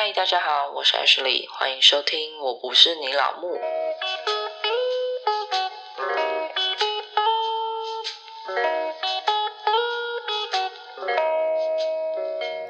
嗨，大家好，我是 Ashley，欢迎收听。我不是你老木。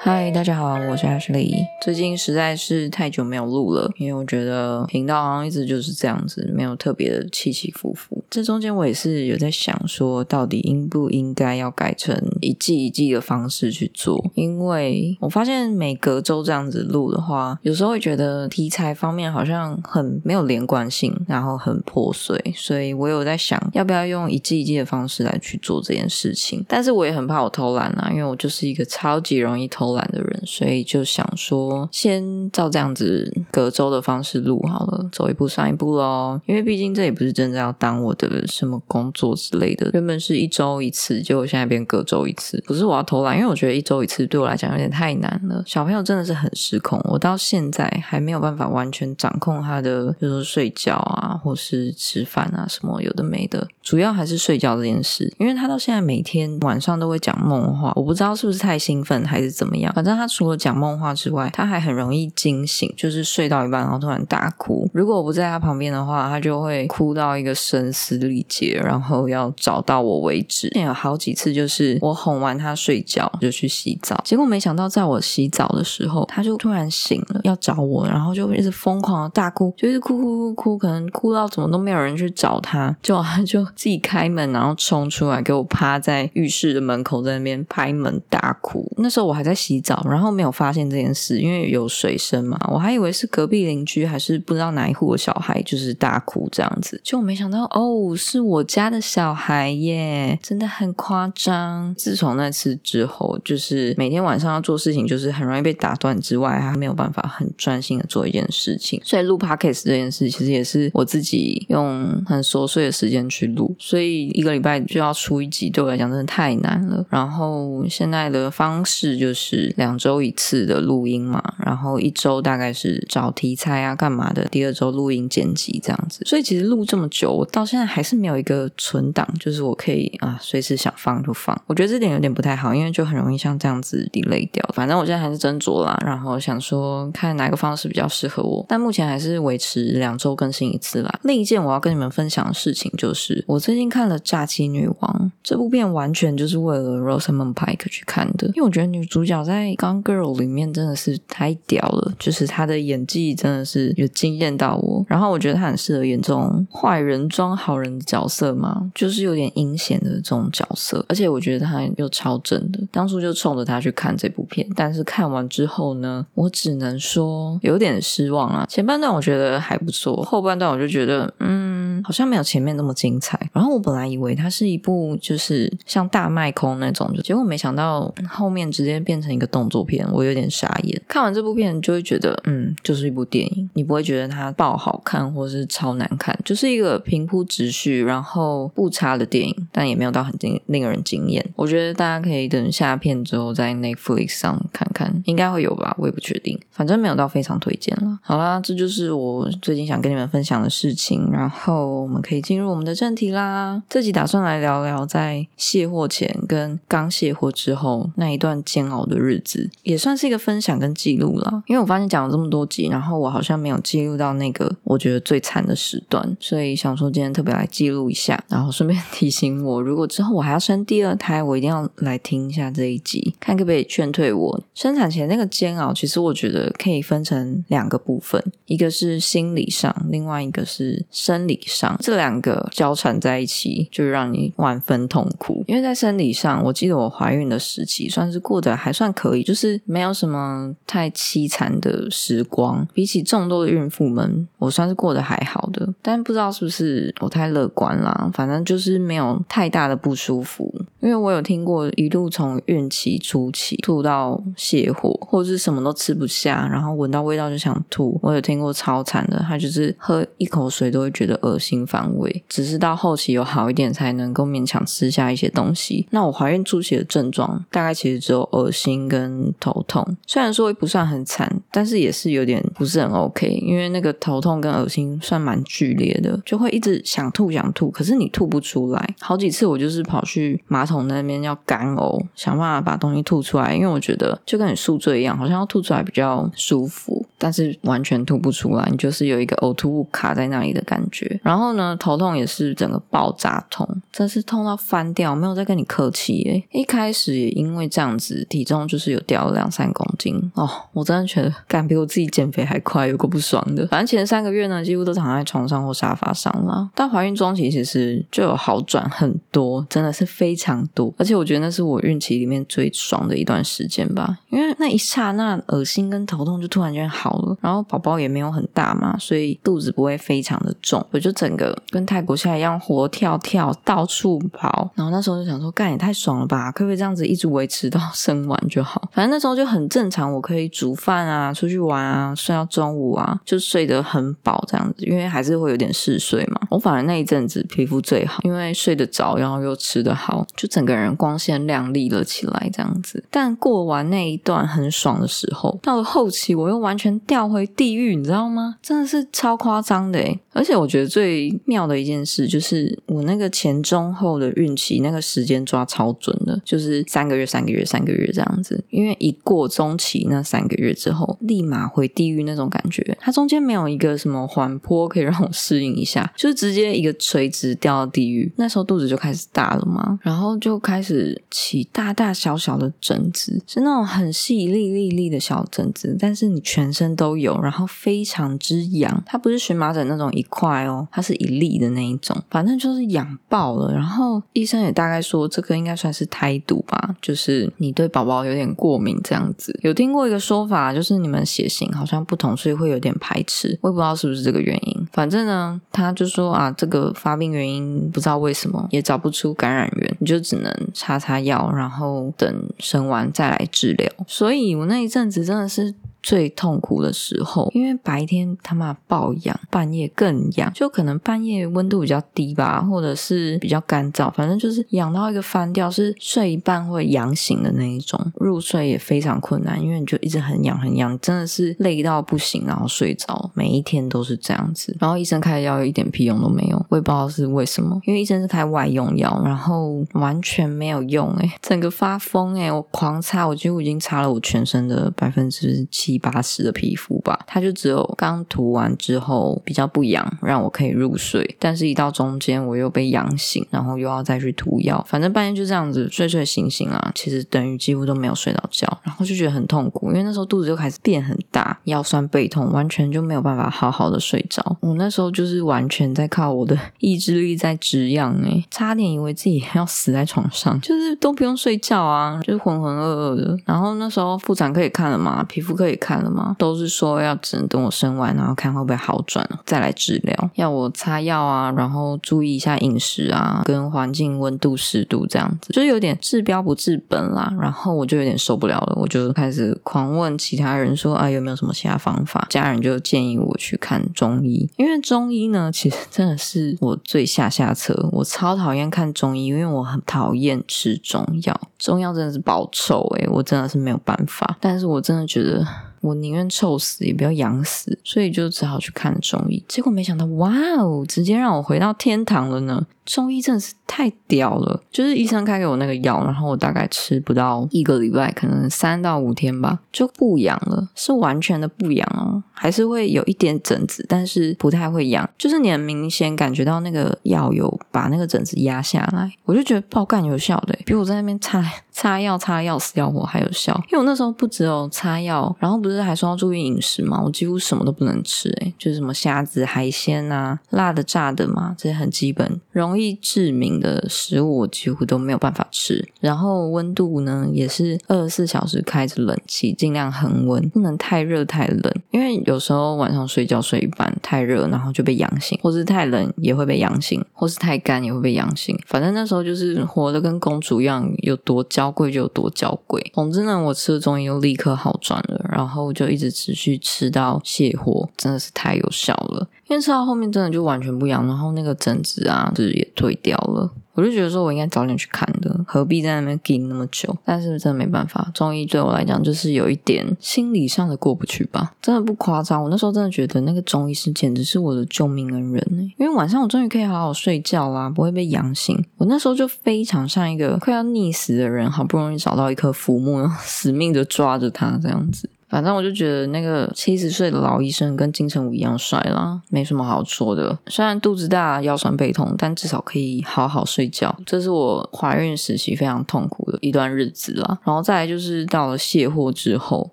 嗨，大家好，我是 Ashley。最近实在是太久没有录了，因为我觉得频道好像一直就是这样子，没有特别的起起伏伏。这中间我也是有在想，说到底应不应该要改成一季一季的方式去做？因为我发现每隔周这样子录的话，有时候会觉得题材方面好像很没有连贯性，然后很破碎，所以我有在想，要不要用一季一季的方式来去做这件事情？但是我也很怕我偷懒啊，因为我就是一个超级容易偷懒。的人，所以就想说，先照这样子隔周的方式录好了，走一步算一步喽。因为毕竟这也不是真的要当我的什么工作之类的。原本是一周一次，结果现在变隔周一次。不是我要偷懒，因为我觉得一周一次对我来讲有点太难了。小朋友真的是很失控，我到现在还没有办法完全掌控他的，比如说睡觉啊，或是吃饭啊，什么有的没的。主要还是睡觉这件事，因为他到现在每天晚上都会讲梦话，我不知道是不是太兴奋还是怎么样。反正他除了讲梦话之外，他还很容易惊醒，就是睡到一半然后突然大哭。如果我不在他旁边的话，他就会哭到一个声嘶力竭，然后要找到我为止。有好几次就是我哄完他睡觉就去洗澡，结果没想到在我洗澡的时候，他就突然醒了，要找我，然后就一直疯狂的大哭，就一直哭哭哭哭，可能哭到怎么都没有人去找他，就 他就自己开门，然后冲出来给我趴在浴室的门口，在那边拍门大哭。那时候我还在洗。澡，然后没有发现这件事，因为有水声嘛，我还以为是隔壁邻居，还是不知道哪一户的小孩就是大哭这样子，就没想到哦，是我家的小孩耶，真的很夸张。自从那次之后，就是每天晚上要做事情，就是很容易被打断之外，还没有办法很专心的做一件事情。所以录 podcast 这件事，其实也是我自己用很琐碎的时间去录，所以一个礼拜就要出一集，对我来讲真的太难了。然后现在的方式就是。两周一次的录音嘛，然后一周大概是找题材啊，干嘛的？第二周录音剪辑这样子，所以其实录这么久，我到现在还是没有一个存档，就是我可以啊随时想放就放。我觉得这点有点不太好，因为就很容易像这样子 delay 掉。反正我现在还是斟酌啦，然后想说看哪个方式比较适合我，但目前还是维持两周更新一次啦。另一件我要跟你们分享的事情就是，我最近看了《诈欺女王》这部片，完全就是为了 Rosamund Pike 去看的，因为我觉得女主角在在《Gone Girl》里面真的是太屌了，就是她的演技真的是有惊艳到我。然后我觉得她很适合演这种坏人装好人的角色吗，就是有点阴险的这种角色。而且我觉得他又超正的，当初就冲着他去看这部片。但是看完之后呢，我只能说有点失望啊。前半段我觉得还不错，后半段我就觉得嗯，好像没有前面那么精彩。然后我本来以为它是一部就是像大卖空那种，结果没想到后面直接变成一个。动作片，我有点傻眼。看完这部片，就会觉得，嗯，就是一部电影。你不会觉得它爆好看，或是超难看，就是一个平铺直叙，然后不差的电影，但也没有到很惊令人惊艳。我觉得大家可以等下片之后在 Netflix 上看看，应该会有吧，我也不确定。反正没有到非常推荐了。好啦，这就是我最近想跟你们分享的事情。然后我们可以进入我们的正题啦。这集打算来聊聊在卸货前跟刚卸货之后那一段煎熬的日子。也算是一个分享跟记录了，因为我发现讲了这么多集，然后我好像没有记录到那个我觉得最惨的时段，所以想说今天特别来记录一下，然后顺便提醒我，如果之后我还要生第二胎，我一定要来听一下这一集，看可不可以劝退我生产前那个煎熬。其实我觉得可以分成两个部分，一个是心理上，另外一个是生理，这两个交缠在一起，就让你万分痛苦。因为在生理上，我记得我怀孕的时期算是过得还算可。可以，就是没有什么太凄惨的时光。比起众多的孕妇们，我算是过得还好的。但不知道是不是我太乐观啦，反正就是没有太大的不舒服。因为我有听过一路从孕期初期吐到泻火，或者是什么都吃不下，然后闻到味道就想吐。我有听过超惨的，他就是喝一口水都会觉得恶心心反胃，只是到后期有好一点才能够勉强吃下一些东西。那我怀孕初期的症状大概其实只有恶心跟头痛，虽然说不算很惨，但是也是有点不是很 OK，因为那个头痛跟恶心算蛮剧烈的，就会一直想吐想吐，可是你吐不出来。好几次我就是跑去马桶那边要干呕，想办法把东西吐出来，因为我觉得就跟你宿醉一样，好像要吐出来比较舒服，但是完全吐不出来，你就是有一个呕吐物卡在那里的感觉。然后呢，头痛也是整个爆炸痛，真是痛到翻掉，没有在跟你客气诶。一开始也因为这样子，体重就是有掉了两三公斤哦，我真的觉得干比我自己减肥还快，有个不爽的。反正前三个月呢，几乎都躺在床上或沙发上了。但怀孕中期其实就有好转很多，真的是非常多。而且我觉得那是我孕期里面最爽的一段时间吧，因为那一刹那恶心跟头痛就突然间好了，然后宝宝也没有很大嘛，所以肚子不会非常的重，我就整个跟泰国下一样活跳跳，到处跑。然后那时候就想说，干也太爽了吧，可不可以这样子一直维持到生完就好？反正那时候就很正常，我可以煮饭啊，出去玩啊，睡到中午啊，就睡得很饱这样子，因为还是会有点嗜睡嘛。我反而那一阵子皮肤最好，因为睡得着，然后又吃得好，就整个人光鲜亮丽了起来这样子。但过完那一段很爽的时候，到了后期我又完全掉回地狱，你知道吗？真的是超夸张的诶而且我觉得最妙的一件事就是我那个前中后的孕期那个时间抓超准的，就是三个月、三个月、三个月这样子。因为一过中期那三个月之后，立马回地狱那种感觉，它中间没有一个什么缓坡可以让我适应一下，就是直接一个垂直掉到地狱。那时候肚子就开始大了嘛，然后就开始起大大小小的疹子，是那种很细粒粒粒的小疹子，但是你全身都有，然后非常之痒。它不是荨麻疹那种一块哦，它是一粒的那一种，反正就是痒爆了。然后医生也大概说，这个应该算是胎毒吧，就是你对宝宝有点过敏这样子。有听过一个说法，就是你们血型好像不同，所以会有点排斥。我也不知道是不是这个原因。反正呢，他就说啊，这个发病原因不知道为什么，也找不出感染源，你就只能擦擦药，然后等生完再来治疗。所以我那一阵子真的是。最痛苦的时候，因为白天他妈爆痒，半夜更痒，就可能半夜温度比较低吧，或者是比较干燥，反正就是痒到一个翻掉，是睡一半会痒醒的那一种，入睡也非常困难，因为你就一直很痒很痒，真的是累到不行，然后睡着，每一天都是这样子。然后医生开的药一点屁用都没有，我也不知道是为什么，因为医生是开外用药，然后完全没有用，诶整个发疯，诶我狂擦，我几乎已经擦了我全身的百分之七。七八十的皮肤吧，它就只有刚涂完之后比较不痒，让我可以入睡。但是，一到中间我又被痒醒，然后又要再去涂药，反正半夜就这样子睡睡醒醒啊。其实等于几乎都没有睡到觉，然后就觉得很痛苦，因为那时候肚子就开始变很大，腰酸背痛，完全就没有办法好好的睡着。我那时候就是完全在靠我的 意志力在止痒，诶差点以为自己要死在床上，就是都不用睡觉啊，就是浑浑噩噩的。然后那时候妇产科也看了嘛，皮肤科也。看了吗？都是说要只能等我生完，然后看会不会好转，再来治疗。要我擦药啊，然后注意一下饮食啊，跟环境温度、湿度这样子，就有点治标不治本啦。然后我就有点受不了了，我就开始狂问其他人说啊，有没有什么其他方法？家人就建议我去看中医，因为中医呢，其实真的是我最下下策。我超讨厌看中医，因为我很讨厌吃中药，中药真的是爆臭诶，我真的是没有办法。但是我真的觉得。我宁愿臭死也不要痒死，所以就只好去看中医。结果没想到，哇哦，直接让我回到天堂了呢！中医真的是太屌了，就是医生开给我那个药，然后我大概吃不到一个礼拜，可能三到五天吧，就不痒了，是完全的不痒哦，还是会有一点疹子，但是不太会痒，就是你很明显感觉到那个药有把那个疹子压下来，我就觉得爆干有效的，比我在那边擦擦药擦要死要活还有效，因为我那时候不只有擦药，然后不是还说要注意饮食嘛，我几乎什么都不能吃，诶就是什么虾子、海鲜啊、辣的、炸的嘛，这些很基本，容易。易致敏的食物我几乎都没有办法吃，然后温度呢也是二十四小时开着冷气，尽量恒温，不能太热太冷，因为有时候晚上睡觉睡一半太热，然后就被痒醒，或是太冷也会被痒醒，或是太干也会被痒醒。反正那时候就是活的跟公主一样，有多娇贵就有多娇贵。总之呢，我吃了中医又立刻好转了，然后就一直持续吃到卸货，真的是太有效了。因为吃到后面真的就完全不痒，然后那个疹子啊，就是也退掉了。我就觉得说我应该早点去看的，何必在那边盯那么久？但是真的没办法，中医对我来讲就是有一点心理上的过不去吧，真的不夸张。我那时候真的觉得那个中医师简直是我的救命恩人呢，因为晚上我终于可以好好睡觉啦，不会被痒醒。我那时候就非常像一个快要溺死的人，好不容易找到一颗浮木，死命的抓着它这样子。反正我就觉得那个七十岁的老医生跟金城武一样帅啦，没什么好说的。虽然肚子大、腰酸背痛，但至少可以好好睡觉。这是我怀孕时期非常痛苦的一段日子啦。然后再来就是到了卸货之后，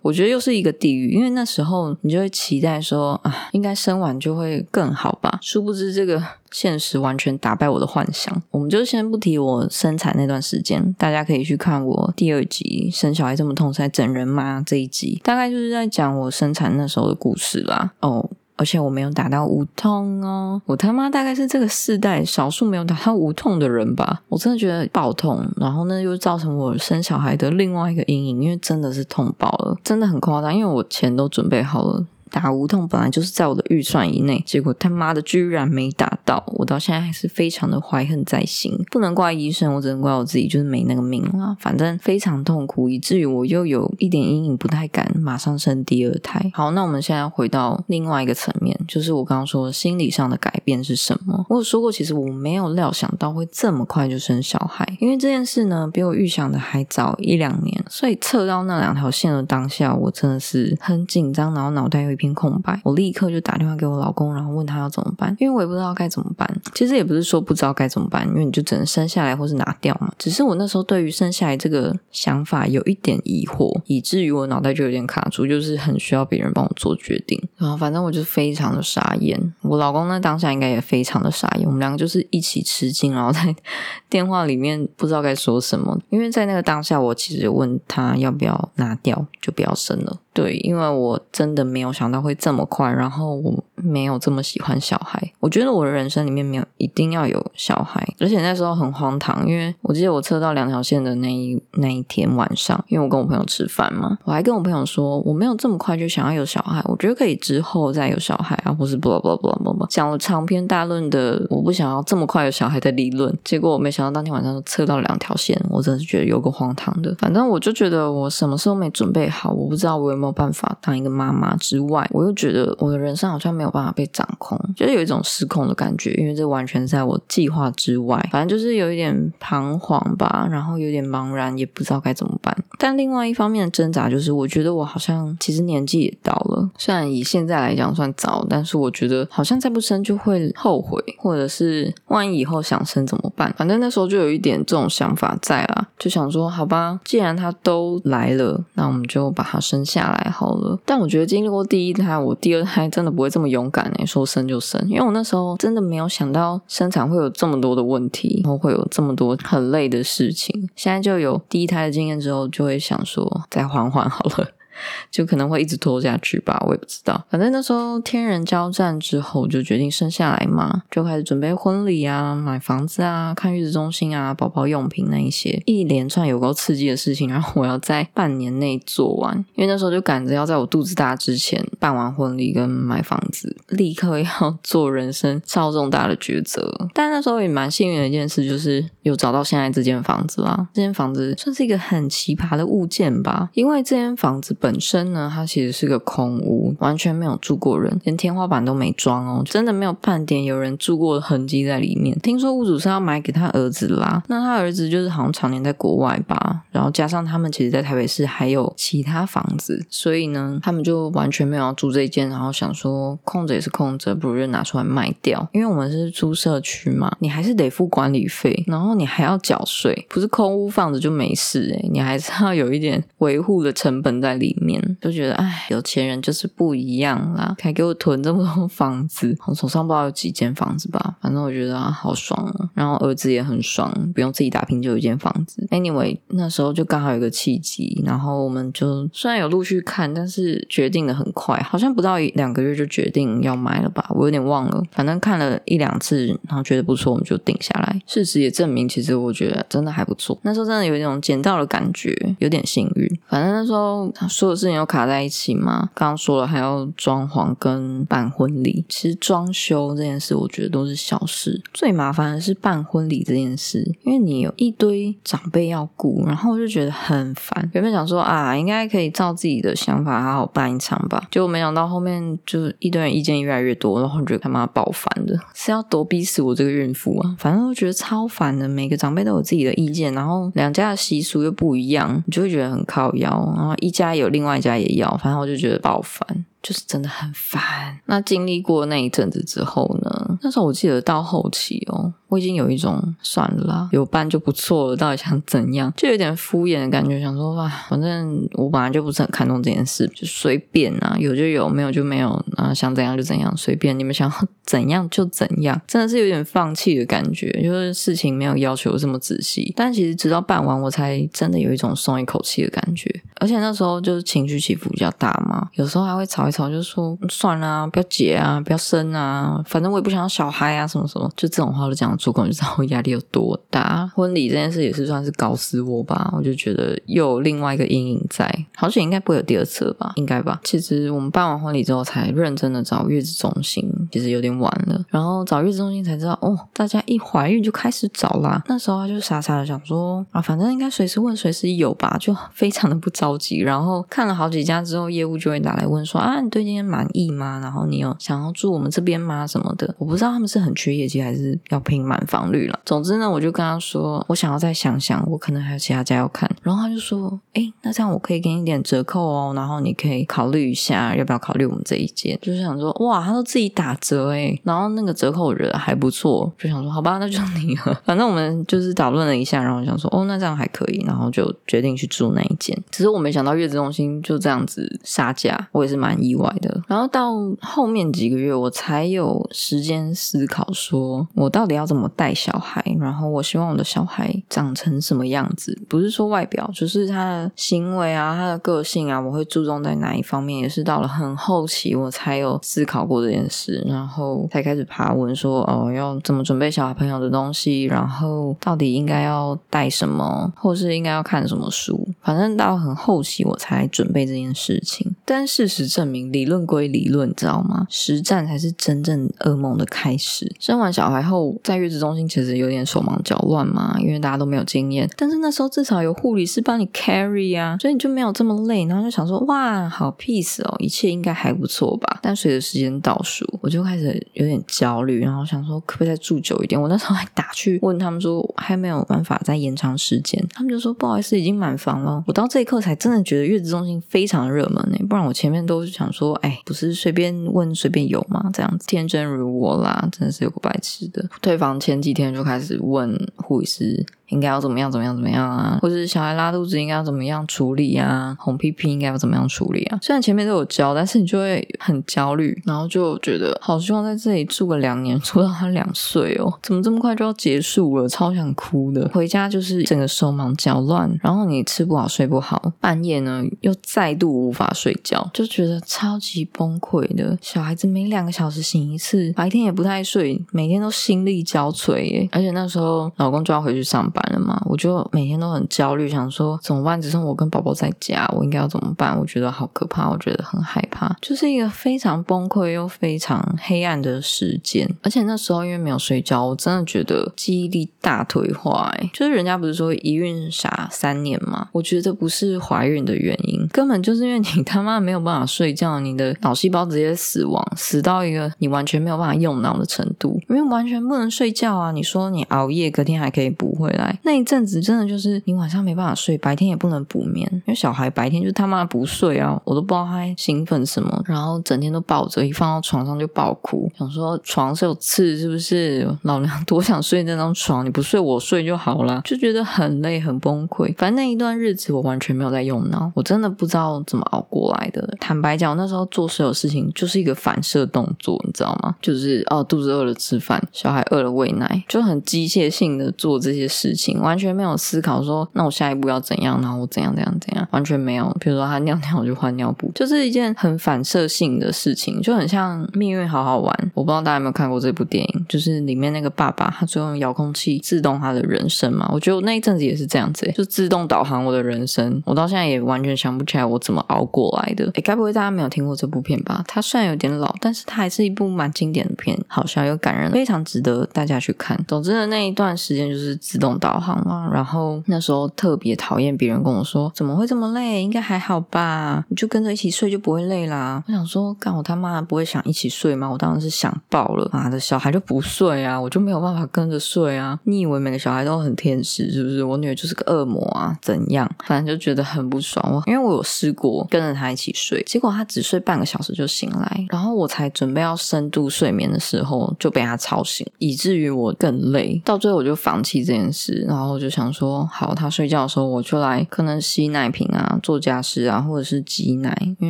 我觉得又是一个地狱，因为那时候你就会期待说啊，应该生完就会更好吧。殊不知这个。现实完全打败我的幻想。我们就先不提我生产那段时间，大家可以去看我第二集《生小孩这么痛是在整人吗》这一集，大概就是在讲我生产那时候的故事啦。哦，而且我没有打到无痛哦，我他妈大概是这个世代少数没有打到无痛的人吧。我真的觉得爆痛，然后呢又造成我生小孩的另外一个阴影，因为真的是痛爆了，真的很夸张。因为我钱都准备好了。打无痛本来就是在我的预算以内，结果他妈的居然没打到，我到现在还是非常的怀恨在心。不能怪医生，我只能怪我自己，就是没那个命啊。反正非常痛苦，以至于我又有一点阴影，不太敢马上生第二胎。好，那我们现在回到另外一个层面，就是我刚刚说心理上的改变是什么？我有说过，其实我没有料想到会这么快就生小孩，因为这件事呢比我预想的还早一两年，所以测到那两条线的当下，我真的是很紧张，然后脑袋有一。空白，我立刻就打电话给我老公，然后问他要怎么办，因为我也不知道该怎么办。其实也不是说不知道该怎么办，因为你就只能生下来或是拿掉嘛。只是我那时候对于生下来这个想法有一点疑惑，以至于我脑袋就有点卡住，就是很需要别人帮我做决定。然后反正我就非常的傻眼，我老公呢当下应该也非常的傻眼，我们两个就是一起吃惊，然后在 电话里面不知道该说什么。因为在那个当下，我其实问他要不要拿掉，就不要生了。对，因为我真的没有想想到会这么快，然后我没有这么喜欢小孩。我觉得我的人生里面没有一定要有小孩，而且那时候很荒唐，因为我记得我测到两条线的那一那一天晚上，因为我跟我朋友吃饭嘛，我还跟我朋友说我没有这么快就想要有小孩，我觉得可以之后再有小孩啊，或是 blah blah blah blah 讲了长篇大论的我不想要这么快有小孩的理论。结果我没想到当天晚上测到两条线，我真的是觉得有个荒唐的。反正我就觉得我什么时候没准备好，我不知道我有。没有办法当一个妈妈之外，我又觉得我的人生好像没有办法被掌控，就是有一种失控的感觉，因为这完全在我计划之外。反正就是有一点彷徨吧，然后有点茫然，也不知道该怎么办。但另外一方面的挣扎就是，我觉得我好像其实年纪也到了，虽然以现在来讲算早，但是我觉得好像再不生就会后悔，或者是万一以后想生怎么办？反正那时候就有一点这种想法在啦，就想说好吧，既然他都来了，那我们就把他生下来。好了，但我觉得经历过第一一胎，我第二胎真的不会这么勇敢诶，说生就生，因为我那时候真的没有想到生产会有这么多的问题，然后会有这么多很累的事情。现在就有第一胎的经验之后，就会想说再缓缓好了。就可能会一直拖下去吧，我也不知道。反正那时候天人交战之后，就决定生下来嘛，就开始准备婚礼啊、买房子啊、看月子中心啊、宝宝用品那一些一连串有够刺激的事情，然后我要在半年内做完，因为那时候就赶着要在我肚子大之前办完婚礼跟买房子，立刻要做人生超重大的抉择。但那时候也蛮幸运的一件事，就是有找到现在这间房子啦。这间房子算是一个很奇葩的物件吧，因为这间房子。本身呢，它其实是个空屋，完全没有住过人，连天花板都没装哦，真的没有半点有人住过的痕迹在里面。听说屋主是要买给他儿子啦，那他儿子就是好像常年在国外吧，然后加上他们其实在台北市还有其他房子，所以呢，他们就完全没有要住这一间，然后想说空着也是空着，不如就拿出来卖掉，因为我们是租社区嘛，你还是得付管理费，然后你还要缴税，不是空屋放着就没事诶，你还是要有一点维护的成本在里。面就觉得哎，有钱人就是不一样啦，还给我囤这么多房子，我手上不知道有几间房子吧，反正我觉得啊，好爽哦。然后儿子也很爽，不用自己打拼就有一间房子。Anyway，那时候就刚好有个契机，然后我们就虽然有陆续看，但是决定的很快，好像不到一两个月就决定要买了吧，我有点忘了。反正看了一两次，然后觉得不错，我们就定下来。事实也证明，其实我觉得真的还不错。那时候真的有一种捡到的感觉，有点幸运。反正那时候他说。所有事情都卡在一起吗。刚刚说了还要装潢跟办婚礼，其实装修这件事我觉得都是小事，最麻烦的是办婚礼这件事，因为你有一堆长辈要顾，然后我就觉得很烦。原本想说啊，应该可以照自己的想法好好办一场吧，结果没想到后面就一堆人意见越来越多，然后觉得他妈爆烦的，是要多逼死我这个孕妇啊！反正我觉得超烦的，每个长辈都有自己的意见，然后两家的习俗又不一样，你就会觉得很靠腰，然后一家有，另外一家也要，反正我就觉得爆烦。就是真的很烦。那经历过那一阵子之后呢？那时候我记得到后期哦，我已经有一种算了啦，有伴就不错了。到底想怎样？就有点敷衍的感觉，想说哇，反正我本来就不是很看重这件事，就随便啊，有就有，没有就没有啊，想怎样就怎样，随便你们想要怎样就怎样。真的是有点放弃的感觉，就是事情没有要求这么仔细。但其实直到办完，我才真的有一种松一口气的感觉。而且那时候就是情绪起伏比较大嘛，有时候还会吵一。吵就说算了，不要结啊，不要生啊，反正我也不想要小孩啊，什么什么，就这种话都讲出口，就知道我压力有多大。婚礼这件事也是算是搞死我吧，我就觉得又有另外一个阴影在。好险应该不会有第二次了吧，应该吧。其实我们办完婚礼之后才认真的找月子中心，其实有点晚了。然后找月子中心才知道，哦，大家一怀孕就开始找啦。那时候就傻傻的想说啊，反正应该随时问随时有吧，就非常的不着急。然后看了好几家之后，业务就会打来问说啊。对今天满意吗？然后你有想要住我们这边吗？什么的，我不知道他们是很缺业绩，还是要拼满房率了。总之呢，我就跟他说，我想要再想想，我可能还有其他家要看。然后他就说，哎，那这样我可以给你点折扣哦，然后你可以考虑一下，要不要考虑我们这一间？就是想说，哇，他都自己打折哎，然后那个折扣我觉得还不错，就想说，好吧，那就你了。反正我们就是讨论了一下，然后想说，哦，那这样还可以，然后就决定去住那一间。只是我没想到月子中心就这样子杀价，我也是蛮意意外。的，然后到后面几个月，我才有时间思考，说我到底要怎么带小孩，然后我希望我的小孩长成什么样子，不是说外表，就是他的行为啊，他的个性啊，我会注重在哪一方面，也是到了很后期，我才有思考过这件事，然后才开始爬文说，哦，要怎么准备小朋友的东西，然后到底应该要带什么，或是应该要看什么书，反正到很后期我才准备这件事情，但事实证明。理论归理论，知道吗？实战才是真正噩梦的开始。生完小孩后，在月子中心其实有点手忙脚乱嘛，因为大家都没有经验。但是那时候至少有护理师帮你 carry 啊，所以你就没有这么累。然后就想说，哇，好 peace 哦，一切应该还不错吧。但随着时间倒数，我就开始有点焦虑，然后想说，可不可以再住久一点？我那时候还打去问他们说，还没有办法再延长时间。他们就说，不好意思，已经满房了。我到这一刻才真的觉得月子中心非常热门呢，不然我前面都是想想说。哎，不是随便问随便有吗？这样子天真如我啦，真的是有个白痴的。退房前几天就开始问护士。应该要怎么样怎么样怎么样啊？或者是小孩拉肚子应该要怎么样处理啊？红屁屁应该要怎么样处理啊？虽然前面都有教，但是你就会很焦虑，然后就觉得好希望在这里住个两年，住到他两岁哦，怎么这么快就要结束了？超想哭的。回家就是整个手忙脚乱，然后你吃不好睡不好，半夜呢又再度无法睡觉，就觉得超级崩溃的。小孩子每两个小时醒一次，白天也不太睡，每天都心力交瘁耶。而且那时候老公就要回去上班。了嘛，我就每天都很焦虑，想说怎么办？只剩我跟宝宝在家，我应该要怎么办？我觉得好可怕，我觉得很害怕，就是一个非常崩溃又非常黑暗的时间。而且那时候因为没有睡觉，我真的觉得记忆力大退化。哎，就是人家不是说一孕傻三年吗？我觉得不是怀孕的原因，根本就是因为你他妈没有办法睡觉，你的脑细胞直接死亡，死到一个你完全没有办法用脑的程度，因为完全不能睡觉啊！你说你熬夜，隔天还可以补回来。那一阵子真的就是你晚上没办法睡，白天也不能补眠，因为小孩白天就他妈不睡啊，我都不知道他兴奋什么，然后整天都抱着，一放到床上就爆哭，想说床是有刺是不是？老娘 多想睡那张床，你不睡我睡就好了，就觉得很累很崩溃。反正那一段日子我完全没有在用脑，我真的不知道怎么熬过来的。坦白讲，那时候做所有事情就是一个反射动作，你知道吗？就是哦，肚子饿了吃饭，小孩饿了喂奶，就很机械性的做这些事情，完全没有思考说那我下一步要怎样，然后我怎样怎样怎样，完全没有。比如说他尿尿我就换尿布，就是一件很反射性的事情，就很像命运好好玩。我不知道大家有没有看过这部电影，就是里面那个爸爸他最后用遥控器自动他的人生嘛。我觉得我那一阵子也是这样子，就自动导航我的人生。我到现在也完全想不起来我怎么熬过来的。哎，该不会大家没有听过这部片吧？它虽然有点老，但是它还是一部蛮经典的片，好笑又感人，非常值得大家去看。总之的那一段时间就是自动导航嘛，然后那时候特别讨厌别人跟我说怎么会这么累，应该还好吧？你就跟着一起睡就不会累啦。我想说，干我他妈不会想一起睡吗？我当然是想爆了，妈的小孩就不睡啊，我就没有办法跟着睡啊。你以为每个小孩都很天使是不是？我女儿就是个恶魔啊？怎样？反正就觉得很不爽。我因为我有试过跟着他一起睡，结果他只睡半个小时就醒来，然后我才准备要深度睡眠的时候就被他吵醒，以至于我更累。到最后我就放弃这件事，然后就想说，好，他睡觉的时候我就来可能洗奶瓶啊、做家事啊，或者是挤奶，因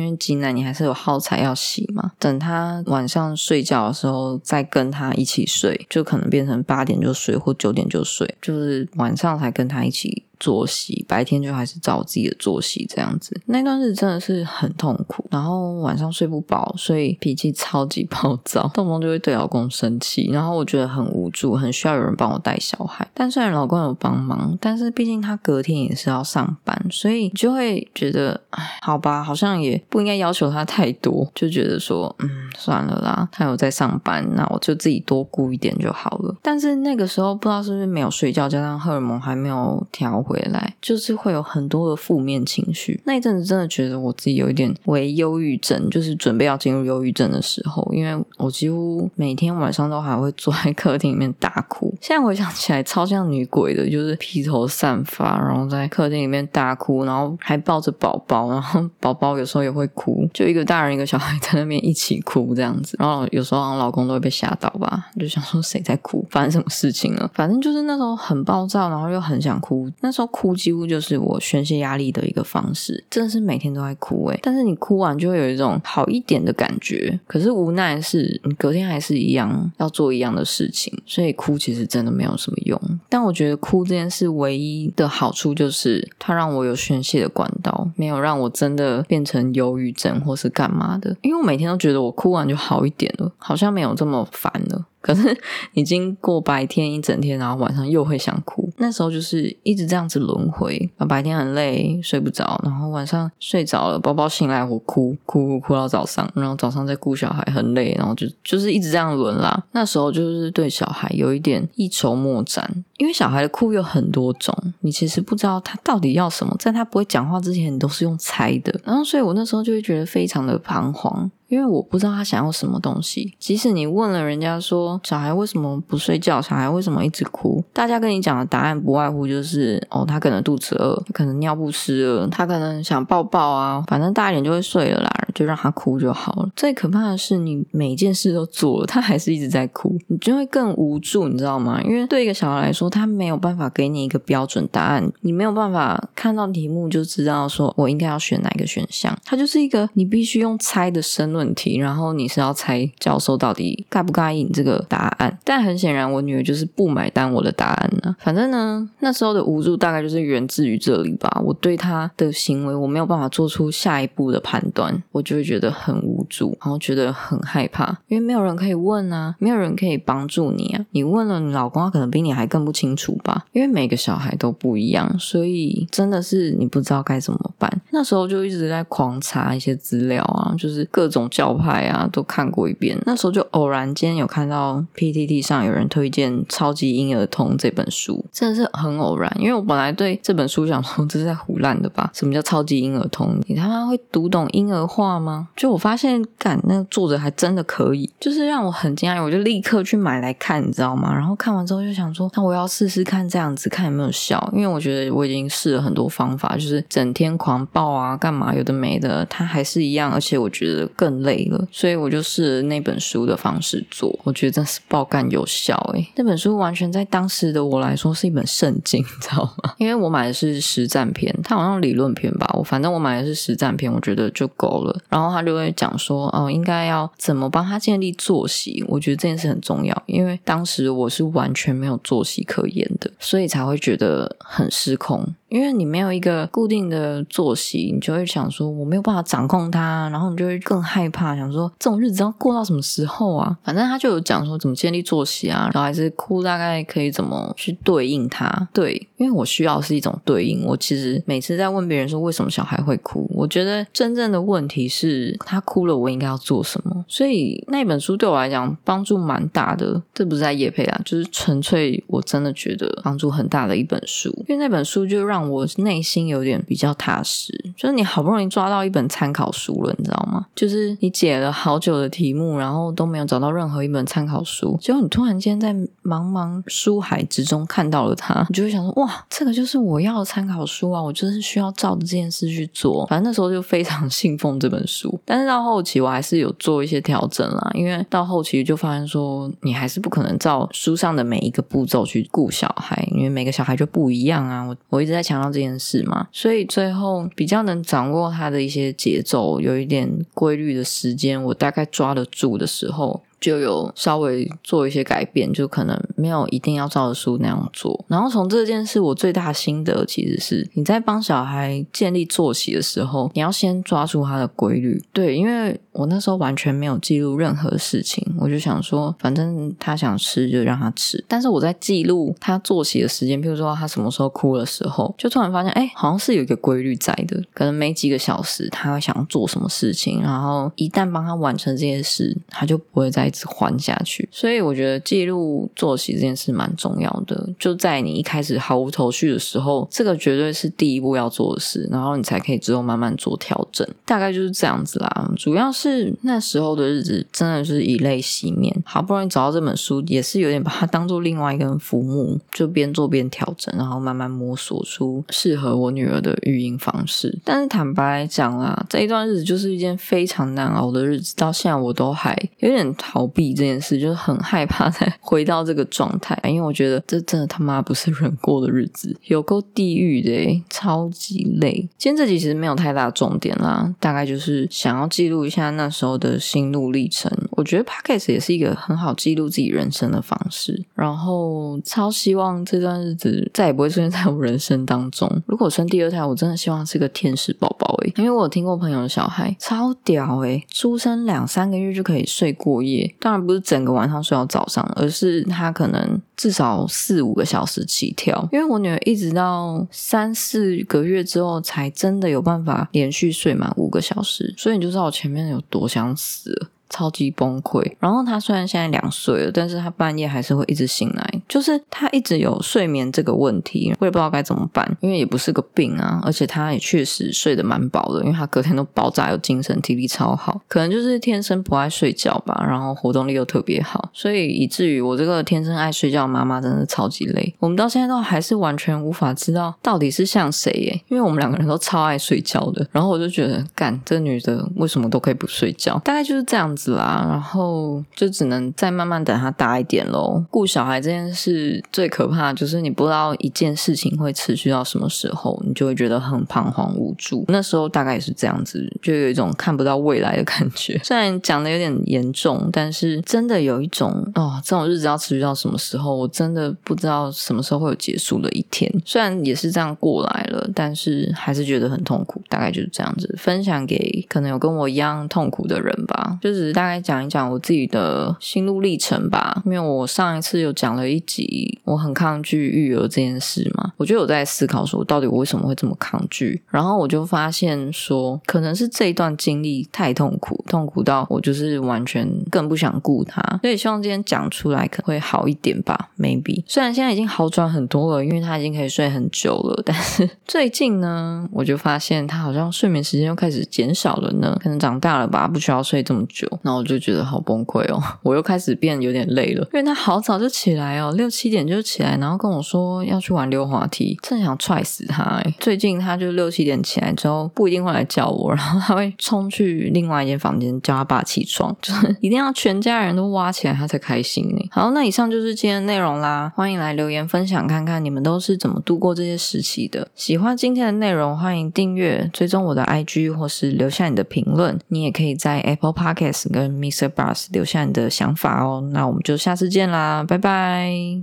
为挤奶你还是有耗材要洗嘛。等他晚上睡觉的时候再跟他一起睡，就可能变成八点就睡或九点就睡，就是晚上才跟他一起。作息白天就还是照自己的作息这样子，那段日子真的是很痛苦，然后晚上睡不饱，所以脾气超级暴躁，动不动就会对老公生气，然后我觉得很无助，很需要有人帮我带小孩。但虽然老公有帮忙，但是毕竟他隔天也是要上班，所以就会觉得，哎，好吧，好像也不应该要求他太多，就觉得说，嗯，算了啦，他有在上班，那我就自己多顾一点就好了。但是那个时候不知道是不是没有睡觉，加上荷尔蒙还没有调。回来就是会有很多的负面情绪，那一阵子真的觉得我自己有一点为忧郁症，就是准备要进入忧郁症的时候，因为我几乎每天晚上都还会坐在客厅里面大哭。现在回想起来，超像女鬼的，就是披头散发，然后在客厅里面大哭，然后还抱着宝宝，然后宝宝有时候也会哭，就一个大人一个小孩在那边一起哭这样子。然后有时候老公都会被吓到吧，就想说谁在哭，发生什么事情了？反正就是那时候很暴躁，然后又很想哭。那时候哭几乎就是我宣泄压力的一个方式，真的是每天都在哭诶。但是你哭完就会有一种好一点的感觉，可是无奈是你隔天还是一样要做一样的事情，所以哭其实真的没有什么用。但我觉得哭这件事唯一的好处就是它让我有宣泄的管道，没有让我真的变成忧郁症或是干嘛的。因为我每天都觉得我哭完就好一点了，好像没有这么烦了。可是已经过白天一整天，然后晚上又会想哭，那时候就是一直这样子轮回。白天很累，睡不着，然后晚上睡着了，宝宝醒来我哭哭哭哭到早上，然后早上再顾小孩很累，然后就就是一直这样轮啦。那时候就是对小孩有一点一筹莫展，因为小孩的哭有很多种，你其实不知道他到底要什么，在他不会讲话之前，你都是用猜的。然后所以我那时候就会觉得非常的彷徨。因为我不知道他想要什么东西，即使你问了人家说小孩为什么不睡觉，小孩为什么一直哭，大家跟你讲的答案不外乎就是哦，他可能肚子饿，他可能尿不湿了，他可能想抱抱啊，反正大一点就会睡了啦，就让他哭就好了。最可怕的是，你每件事都做了，他还是一直在哭，你就会更无助，你知道吗？因为对一个小孩来说，他没有办法给你一个标准答案，你没有办法看到题目就知道说我应该要选哪个选项，他就是一个你必须用猜的生。问题，然后你是要猜教授到底该不该应这个答案？但很显然，我女儿就是不买单我的答案呢。反正呢，那时候的无助大概就是源自于这里吧。我对她的行为，我没有办法做出下一步的判断，我就会觉得很无助，然后觉得很害怕，因为没有人可以问啊，没有人可以帮助你啊。你问了你老公，他可能比你还更不清楚吧？因为每个小孩都不一样，所以真的是你不知道该怎么办。那时候就一直在狂查一些资料啊，就是各种。教派啊，都看过一遍。那时候就偶然间有看到 PTT 上有人推荐《超级婴儿通》这本书，真的是很偶然。因为我本来对这本书想说这是在胡乱的吧？什么叫超级婴儿通？你他妈会读懂婴儿话吗？就我发现，干那作者还真的可以，就是让我很惊讶，我就立刻去买来看，你知道吗？然后看完之后就想说，那我要试试看这样子，看有没有效。因为我觉得我已经试了很多方法，就是整天狂暴啊，干嘛有的没的，他还是一样，而且我觉得更。累了，所以我就试那本书的方式做，我觉得真是爆干有效诶。那本书完全在当时的我来说是一本圣经，你知道吗？因为我买的是实战篇，它好像理论篇吧，我反正我买的是实战篇，我觉得就够了。然后他就会讲说，哦，应该要怎么帮他建立作息，我觉得这件事很重要，因为当时我是完全没有作息可言的，所以才会觉得很失控。因为你没有一个固定的作息，你就会想说我没有办法掌控它，然后你就会更害怕，想说这种日子要过到什么时候啊？反正他就有讲说怎么建立作息啊，然后还是哭大概可以怎么去对应他。对，因为我需要是一种对应。我其实每次在问别人说为什么小孩会哭，我觉得真正的问题是他哭了，我应该要做什么？所以那本书对我来讲帮助蛮大的。这不是在夜配啊，就是纯粹我真的觉得帮助很大的一本书，因为那本书就让。我内心有点比较踏实，就是你好不容易抓到一本参考书了，你知道吗？就是你解了好久的题目，然后都没有找到任何一本参考书，结果你突然间在茫茫书海之中看到了它，你就会想说：哇，这个就是我要的参考书啊！我就是需要照着这件事去做。反正那时候就非常 信奉这本书，但是到后期我还是有做一些调整啦，因为到后期就发现说，你还是不可能照书上的每一个步骤去顾小孩，因为每个小孩就不一样啊。我我一直在。强调这件事嘛，所以最后比较能掌握他的一些节奏，有一点规律的时间，我大概抓得住的时候。就有稍微做一些改变，就可能没有一定要照着书那样做。然后从这件事，我最大心得其实是，你在帮小孩建立作息的时候，你要先抓住他的规律。对，因为我那时候完全没有记录任何事情，我就想说，反正他想吃就让他吃。但是我在记录他作息的时间，譬如说他什么时候哭的时候，就突然发现，哎，好像是有一个规律在的。可能没几个小时，他会想做什么事情，然后一旦帮他完成这件事，他就不会再。一直还下去，所以我觉得记录作息这件事蛮重要的。就在你一开始毫无头绪的时候，这个绝对是第一步要做的事，然后你才可以之后慢慢做调整。大概就是这样子啦。主要是那时候的日子真的是以泪洗面，好不容易找到这本书，也是有点把它当做另外一个浮木，就边做边调整，然后慢慢摸索出适合我女儿的育婴方式。但是坦白讲啦，这一段日子就是一件非常难熬的日子，到现在我都还有点。逃避这件事，就是很害怕再 回到这个状态，因为我觉得这真的他妈不是人过的日子，有够地狱的，超级累。今天这集其实没有太大重点啦，大概就是想要记录一下那时候的心路历程。我觉得 podcast 也是一个很好记录自己人生的方式。然后超希望这段日子再也不会出现在我人生当中。如果生第二胎，我真的希望是个天使宝宝诶，因为我有听过朋友的小孩超屌诶，出生两三个月就可以睡过夜。当然不是整个晚上睡到早上，而是他可能至少四五个小时起跳。因为我女儿一直到三四个月之后，才真的有办法连续睡满五个小时，所以你就知道我前面有多想死。超级崩溃。然后他虽然现在两岁了，但是他半夜还是会一直醒来，就是他一直有睡眠这个问题，我也不知道该怎么办。因为也不是个病啊，而且他也确实睡得蛮饱的，因为他隔天都爆炸，有精神，体力超好。可能就是天生不爱睡觉吧，然后活动力又特别好，所以以至于我这个天生爱睡觉的妈妈真的超级累。我们到现在都还是完全无法知道到底是像谁耶，因为我们两个人都超爱睡觉的。然后我就觉得，干这女的为什么都可以不睡觉？大概就是这样。子啦，然后就只能再慢慢等他大一点喽。顾小孩这件事最可怕，就是你不知道一件事情会持续到什么时候，你就会觉得很彷徨无助。那时候大概也是这样子，就有一种看不到未来的感觉。虽然讲的有点严重，但是真的有一种哦，这种日子要持续到什么时候，我真的不知道什么时候会有结束的一天。虽然也是这样过来了，但是还是觉得很痛苦。大概就是这样子，分享给可能有跟我一样痛苦的人吧，就是。大概讲一讲我自己的心路历程吧，因为我上一次有讲了一集，我很抗拒育儿这件事嘛，我就有在思考说，到底我为什么会这么抗拒？然后我就发现说，可能是这一段经历太痛苦，痛苦到我就是完全更不想顾他，所以希望今天讲出来可能会好一点吧，maybe。虽然现在已经好转很多了，因为他已经可以睡很久了，但是 最近呢，我就发现他好像睡眠时间又开始减少了呢，可能长大了吧，不需要睡这么久。然后我就觉得好崩溃哦，我又开始变有点累了，因为他好早就起来哦，六七点就起来，然后跟我说要去玩溜滑梯，真想踹死他哎！最近他就六七点起来之后，不一定会来叫我，然后他会冲去另外一间房间叫他爸起床，就是一定要全家人都挖起来他才开心呢。好，那以上就是今天的内容啦，欢迎来留言分享看看你们都是怎么度过这些时期的。喜欢今天的内容，欢迎订阅、追踪我的 IG 或是留下你的评论。你也可以在 Apple Podcast 跟 Mr. Bus 留下你的想法哦。那我们就下次见啦，拜拜。